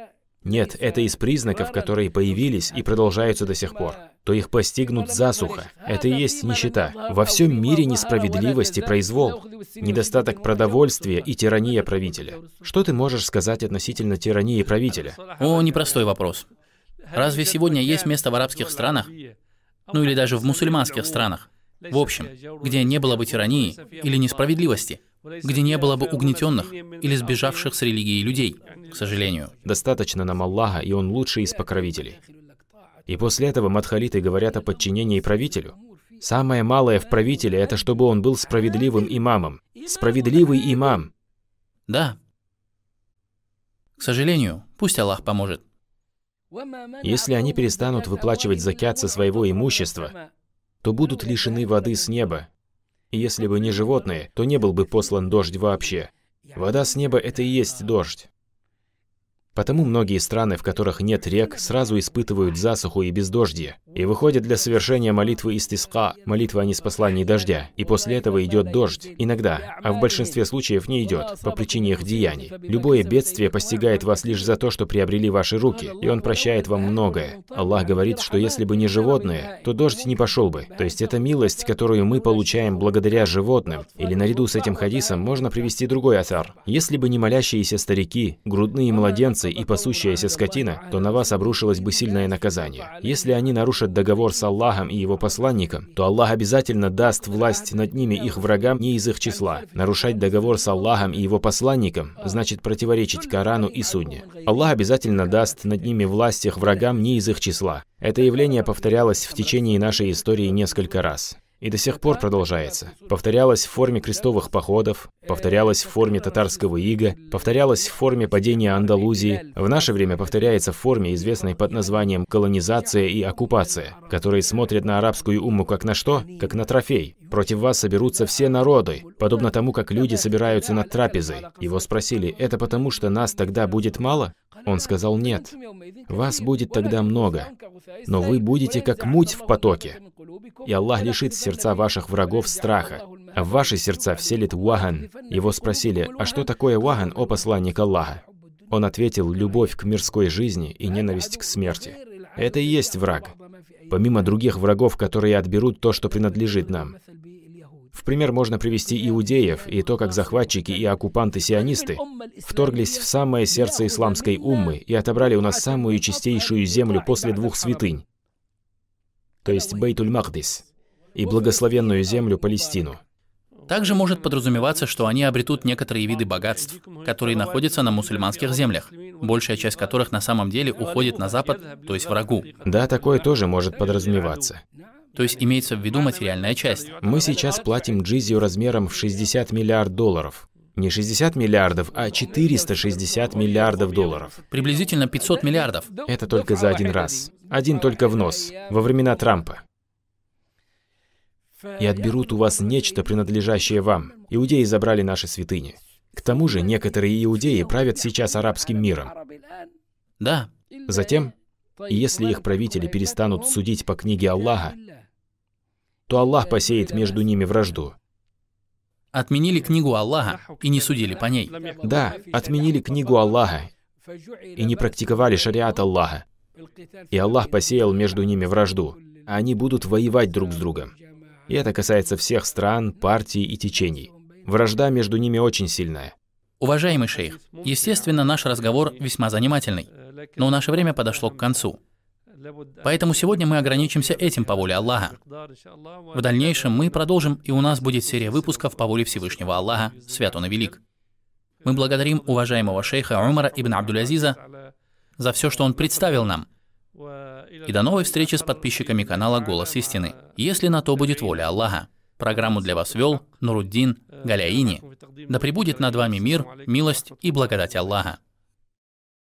S2: Нет, это из признаков, которые появились и продолжаются до сих пор. то их постигнут засуха. Это и есть нищета. Во всем мире несправедливость и произвол, недостаток продовольствия и тирания правителя. Что ты можешь сказать относительно тирании правителя?
S1: О, непростой вопрос. Разве сегодня есть место в арабских странах, ну или даже в мусульманских странах, в общем, где не было бы тирании или несправедливости, где не было бы угнетенных или сбежавших с религии людей, к сожалению.
S2: Достаточно нам Аллаха, и Он лучший из покровителей. И после этого мадхалиты говорят о подчинении правителю. Самое малое в правителе – это чтобы он был справедливым имамом. Справедливый имам.
S1: Да. К сожалению, пусть Аллах поможет.
S2: Если они перестанут выплачивать закят со своего имущества, то будут лишены воды с неба. И если бы не животные, то не был бы послан дождь вообще. Вода с неба – это и есть дождь. Потому многие страны, в которых нет рек, сразу испытывают засуху и бездождье, и выходят для совершения молитвы истиска, молитвы о неспослании дождя, и после этого идет дождь, иногда, а в большинстве случаев не идет, по причине их деяний. Любое бедствие постигает вас лишь за то, что приобрели ваши руки, и Он прощает вам многое. Аллах говорит, что если бы не животные, то дождь не пошел бы. То есть это милость, которую мы получаем благодаря животным. Или наряду с этим хадисом можно привести другой асар. Если бы не молящиеся старики, грудные младенцы, овцы и пасущаяся скотина, то на вас обрушилось бы сильное наказание. Если они нарушат договор с Аллахом и его посланником, то Аллах обязательно даст власть над ними их врагам не из их числа. Нарушать договор с Аллахом и его посланником значит противоречить Корану и Судне. Аллах обязательно даст над ними власть их врагам не из их числа. Это явление повторялось в течение нашей истории несколько раз и до сих пор продолжается. Повторялось в форме крестовых походов, повторялось в форме татарского ига, повторялось в форме падения Андалузии, в наше время повторяется в форме, известной под названием колонизация и оккупация, которые смотрят на арабскую умму как на что? Как на трофей. Против вас соберутся все народы, подобно тому, как люди собираются над трапезой. Его спросили, это потому, что нас тогда будет мало? Он сказал, нет. Вас будет тогда много, но вы будете как муть в потоке и Аллах лишит сердца ваших врагов страха, а в ваши сердца вселит ваган. Его спросили, а что такое ваган, о посланник Аллаха? Он ответил, любовь к мирской жизни и ненависть к смерти. Это и есть враг. Помимо других врагов, которые отберут то, что принадлежит нам. В пример можно привести иудеев и то, как захватчики и оккупанты-сионисты вторглись в самое сердце исламской уммы и отобрали у нас самую чистейшую землю после двух святынь то есть Бейтуль-Махдис, и благословенную землю Палестину.
S1: Также может подразумеваться, что они обретут некоторые виды богатств, которые находятся на мусульманских землях, большая часть которых на самом деле уходит на запад, то есть врагу.
S2: Да, такое тоже может подразумеваться.
S1: То есть имеется в виду материальная часть.
S2: Мы сейчас платим джизию размером в 60 миллиард долларов. Не 60 миллиардов, а 460 миллиардов долларов.
S1: Приблизительно 500 миллиардов.
S2: Это только за один раз. Один только в нос. Во времена Трампа. И отберут у вас нечто, принадлежащее вам. Иудеи забрали наши святыни. К тому же некоторые иудеи правят сейчас арабским миром.
S1: Да.
S2: Затем, если их правители перестанут судить по книге Аллаха, то Аллах посеет между ними вражду
S1: отменили книгу Аллаха и не судили по ней.
S2: Да, отменили книгу Аллаха и не практиковали шариат Аллаха. И Аллах посеял между ними вражду. А они будут воевать друг с другом. И это касается всех стран, партий и течений. Вражда между ними очень сильная.
S1: Уважаемый шейх, естественно, наш разговор весьма занимательный, но наше время подошло к концу. Поэтому сегодня мы ограничимся этим по воле Аллаха. В дальнейшем мы продолжим, и у нас будет серия выпусков по воле Всевышнего Аллаха, свят он и велик. Мы благодарим уважаемого шейха Умара ибн Абдулязиза за все, что он представил нам. И до новой встречи с подписчиками канала «Голос истины», если на то будет воля Аллаха. Программу для вас вел Нуруддин Галяини. Да пребудет над вами мир, милость и благодать Аллаха.